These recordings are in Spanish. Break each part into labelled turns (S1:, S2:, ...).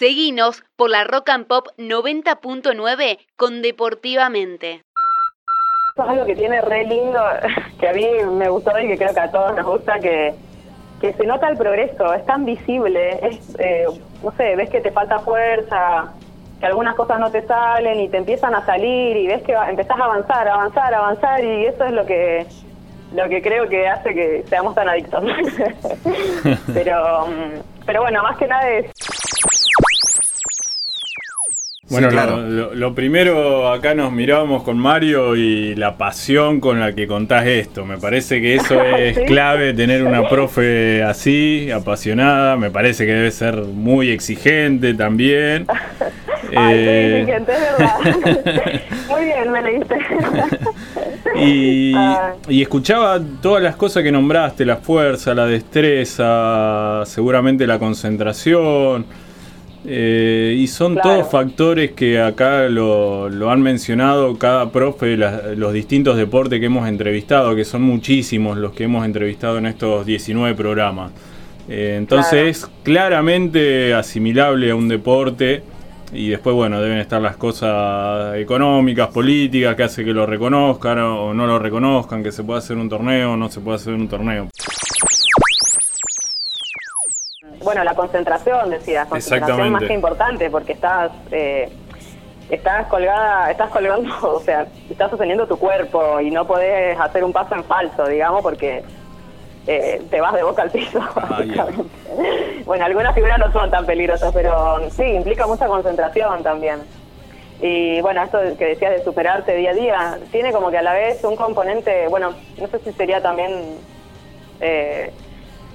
S1: Seguinos por la Rock and Pop 90.9 con Deportivamente.
S2: es algo que tiene re lindo, que a mí me gustó y que creo que a todos nos gusta, que, que se nota el progreso, es tan visible, es, eh, no sé, ves que te falta fuerza, que algunas cosas no te salen y te empiezan a salir y ves que empezás a avanzar, avanzar, avanzar y eso es lo que lo que creo que hace que seamos tan adictos. pero, pero bueno, más que nada es...
S3: Bueno, lo, primero, acá nos mirábamos con Mario y la pasión con la que contás esto. Me parece que eso es clave, tener una profe así, apasionada. Me parece que debe ser muy exigente también.
S2: Ay, eh... exigente, es verdad. muy bien, me leíste.
S3: y, y escuchaba todas las cosas que nombraste, la fuerza, la destreza, seguramente la concentración. Eh, y son todos factores que acá lo, lo, han mencionado cada profe, los distintos deportes que hemos entrevistado, que son muchísimos los que hemos entrevistado en estos 19 programas. Eh, entonces es claramente asimilable a un deporte y después, bueno, deben estar las cosas económicas, políticas, que hace que lo reconozcan o no lo reconozcan, que se pueda hacer un torneo o no se puede hacer un torneo.
S2: Bueno, la concentración, decías, concentración más que importante porque estás eh, estás colgada, estás colgando, o sea, estás sosteniendo tu cuerpo y no podés hacer un paso en falso, digamos, porque eh, te vas de boca al piso. Ah, bueno, algunas figuras no son tan peligrosas, pero sí, implica mucha concentración también. Y bueno, esto que decías de superarte día a día, tiene como que a la vez un componente, bueno, no sé si sería también... Eh,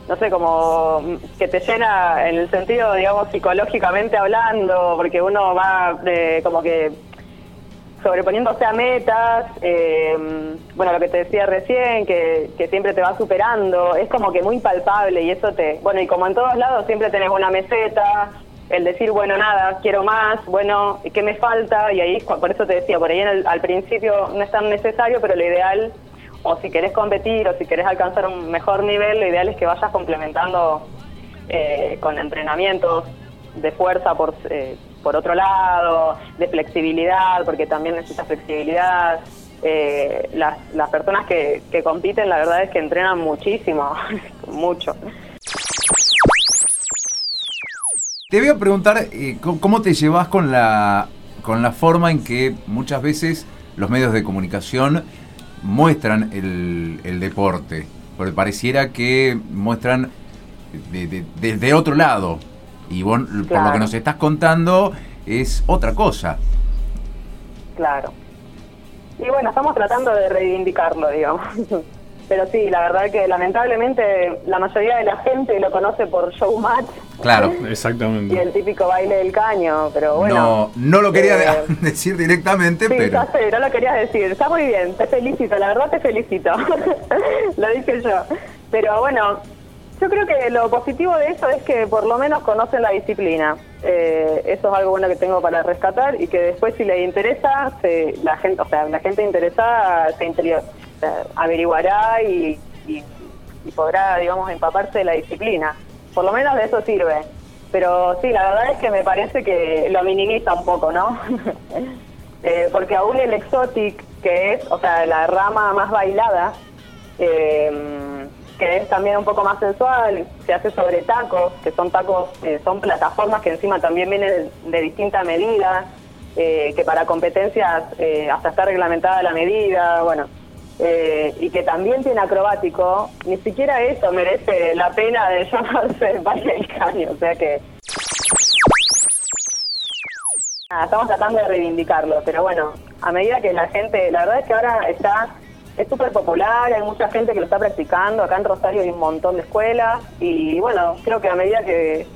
S2: no sé, como que te llena en el sentido, digamos, psicológicamente hablando, porque uno va como que sobreponiéndose a metas, eh, bueno, lo que te decía recién, que, siempre te va superando, es como que muy palpable y eso te, bueno, y como en todos lados siempre tenés una meseta, el decir, bueno, nada, quiero más, bueno, ¿qué me falta? Y ahí, por eso te decía, por ahí al principio no es tan necesario, pero lo ideal o si querés competir o si querés alcanzar un mejor nivel, lo ideal es que vayas complementando eh, con entrenamientos de fuerza por, eh, por otro lado, de flexibilidad, porque también necesitas flexibilidad. Eh, las, las personas que, que compiten, la verdad es que entrenan muchísimo, mucho.
S4: Te voy a preguntar cómo te llevas con la, con la forma en que muchas veces los medios de comunicación muestran el, deporte, porque pareciera que muestran desde otro lado. Y por lo que nos estás contando es otra cosa.
S2: Claro. Y bueno, estamos tratando de reivindicarlo, digamos. Pero sí, la verdad que lamentablemente la mayoría de la gente lo conoce por showmatch.
S4: Claro,
S3: exactamente.
S2: Y el típico baile del caño, pero bueno.
S4: No, no lo quería eh, decir directamente,
S2: sí,
S4: pero.
S2: Ya sé, no lo querías decir. Está muy bien, te felicito, la verdad te felicito. lo dije yo. Pero bueno, yo creo que lo positivo de eso es que por lo menos conocen la disciplina. Eh, eso es algo bueno que tengo para rescatar y que después si les interesa, se, la gente, o sea, la gente interesada se interior averiguará y, podrá, digamos, empaparse de la disciplina. Por lo menos de eso sirve. Pero sí, la verdad es que me parece que lo minimiza un poco, ¿no? Eh, porque aún el exotic, que es, o sea, la rama más bailada, eh, que es también un poco más sensual, se hace sobre tacos, que son tacos, eh, son plataformas que encima también vienen de, de distintas medidas, que para competencias hasta está reglamentada la medida, bueno, eh, y que también tiene acrobático, ni siquiera eso merece la pena de llamarse baile del caño. O sea que. estamos tratando de reivindicarlo, pero bueno, a medida que la gente. La verdad es que ahora está. Es súper popular, hay mucha gente que lo está practicando. Acá en Rosario hay un montón de escuelas. Y bueno, creo que a medida que,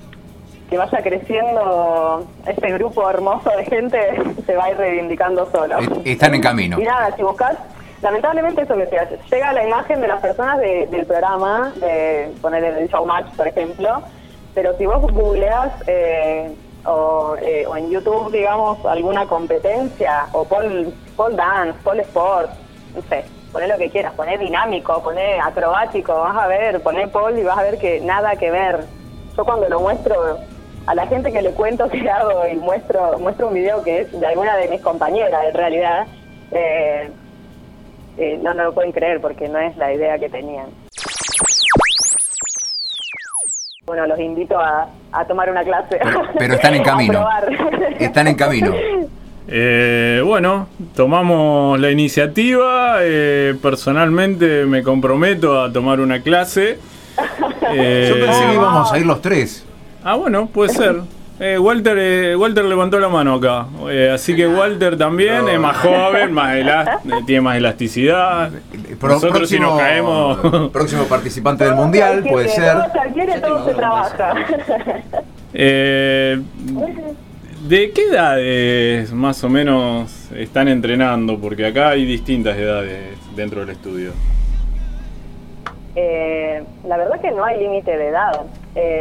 S2: que vaya creciendo este grupo hermoso de gente, se va a ir reivindicando solo.
S4: Están en camino.
S2: Y nada, si buscas lamentablemente eso que hace, llega la imagen de las personas del programa, de poner el showmatch, por ejemplo, pero si vos googleas eh, o, eh, o, en YouTube, digamos, alguna competencia, o pol, pole dance, pole sport, no sé, poné lo que quieras, poné dinámico, poné acrobático, vas a ver, poné pole y vas a ver que nada que ver. Yo cuando lo muestro a la gente que le cuento que hago y muestro, muestro un video que es de alguna de mis compañeras, en realidad, eh, eh, no, no lo pueden creer porque no es la idea que tenían. Bueno, los invito a, tomar una clase.
S4: Pero, están en camino. están en camino.
S3: Eh, bueno, tomamos la iniciativa. personalmente me comprometo a tomar una clase.
S4: Yo pensé que íbamos a ir los tres.
S3: Ah, bueno, puede ser. Eh, Walter, eh, Walter levantó la mano acá, eh, así que Walter también es más joven, más tiene más elasticidad. Nosotros si nos caemos...
S4: Próximo participante del mundial, puede ser.
S2: Todo se trabaja.
S3: ¿De qué edades más o menos están entrenando? Porque acá hay distintas edades dentro del estudio.
S2: la verdad que no hay límite de edad.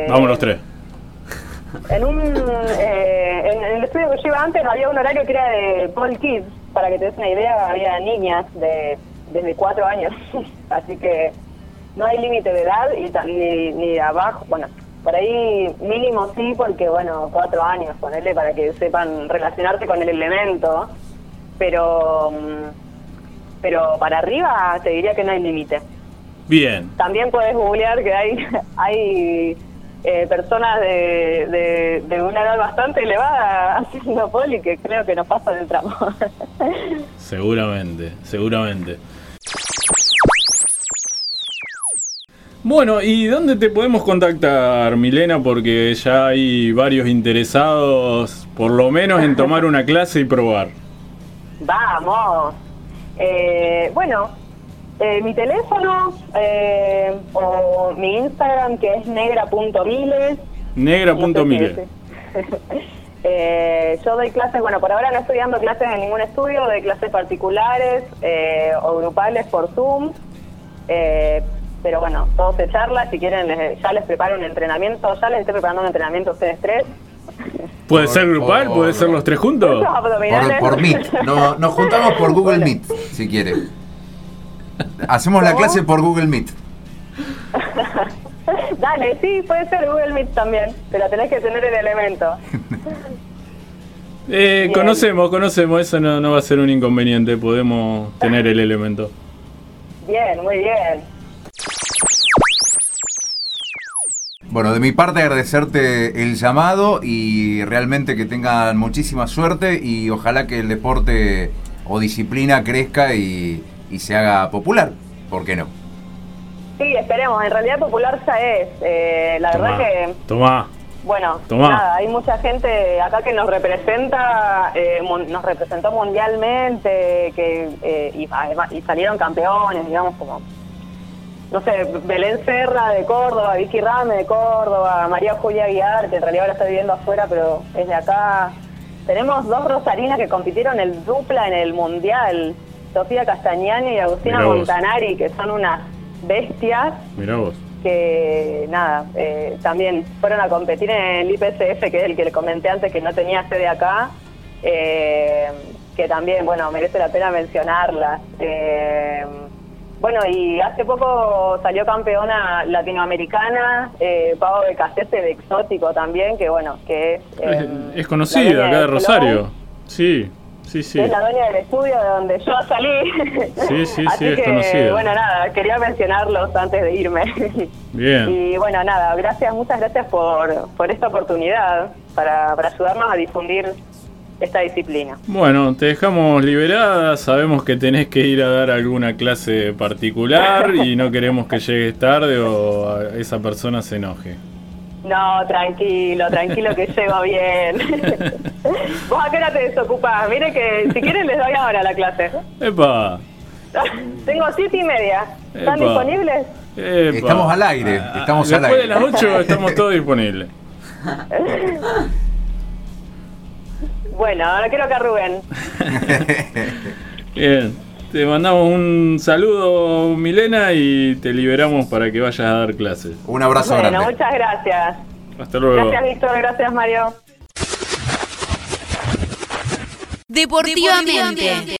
S3: Vamos los tres.
S2: En, un, eh, en, el estudio que yo iba antes había un horario que era de Paul Kids, para que te des una idea, había niñas de desde cuatro años, así que no hay límite de edad y ni, ni abajo, bueno, por ahí mínimo sí, porque bueno, cuatro años, ponerle para que sepan relacionarse con el elemento, pero, mm, pero para arriba te diría que no hay límite.
S3: Bien.
S2: También puedes googlear que hay, hay eh, personas de, de, una edad bastante elevada haciendo poli que creo que nos pasa del tramo.
S3: seguramente, seguramente. Bueno, ¿y dónde te podemos contactar, Milena? Porque ya hay varios interesados, por lo menos en tomar una clase y probar.
S2: Vamos. Eh, bueno, eh, mi teléfono eh, o mi Instagram que es negra.miles.
S3: Negra.miles.
S2: eh, yo doy clases, bueno, por ahora no estoy dando clases en ningún estudio, doy clases particulares eh, o grupales por Zoom. pero bueno, todo se charla, si quieren ya les preparo un entrenamiento, ya les estoy preparando un entrenamiento a ustedes tres.
S3: ¿Puede ser grupal? ¿Puede ser los tres juntos?
S4: Por, por Meet. No, nos juntamos por Google Meet, si quieren. Hacemos la clase por Google Meet.
S2: Dale, sí, puede ser Google Meet también, pero tenés que tener el elemento.
S3: Eh, conocemos, conocemos, eso no, no va a ser un inconveniente, podemos tener el elemento.
S2: Bien, muy bien.
S4: Bueno, de mi parte agradecerte el llamado y realmente que tengan muchísima suerte y ojalá que el deporte o disciplina crezca y, y se haga popular. ¿Por qué no?
S2: Sí, esperemos. En realidad popular ya es. Eh, la verdad que...
S3: Toma.
S2: Bueno, nada, hay mucha gente acá que nos representa, eh, nos representó mundialmente, que eh, y, y salieron campeones, digamos, como, no sé, Belén Serra de Córdoba, Vicky Rame de Córdoba, María Julia Aguiar, que en realidad ahora está viviendo afuera, pero es de acá. Tenemos dos rosarinas que compitieron el dupla en el Mundial, Sofía Castañani y Agustina Montanari, que son unas bestias.
S3: Mirá vos.
S2: Que nada, eh, también fueron a competir en el IPCF, que es el que le comenté antes que no tenía sede acá. Eh, que también, bueno, merece la pena mencionarlas. Eh, bueno, y hace poco salió campeona latinoamericana, eh, Pau de Casese de Exótico también, que bueno, que es...
S3: es conocida acá de Rosario, sí. Sí, sí.
S2: Es la dueña del estudio de donde yo salí.
S3: Sí, sí, sí, es conocido.
S2: Bueno, nada, quería mencionarlos antes de irme.
S3: Bien.
S2: Y bueno, nada, gracias, muchas gracias por, por esta oportunidad para, para ayudarnos a difundir esta disciplina.
S3: Bueno, te dejamos liberada, sabemos que tenés que ir a dar alguna clase particular y no queremos que llegues tarde o esa persona se enoje.
S2: No, tranquilo, tranquilo que llego bien. Vos a qué hora te desocupás. Mire que si quieren les doy ahora la clase.
S3: ¡Epa!
S2: Tengo siete y media. ¿Están disponibles?
S4: Estamos al aire. Ah, estamos al
S3: aire. Después de las ocho estamos todos disponibles.
S2: bueno, ahora quiero que arruguen.
S3: Bien. Te mandamos un saludo, Milena, y te liberamos para que vayas a dar clases.
S4: Un abrazo
S2: bueno,
S4: grande.
S2: muchas gracias.
S3: Hasta luego.
S2: Gracias, Víctor. Gracias, Mario.
S1: Deportivamente.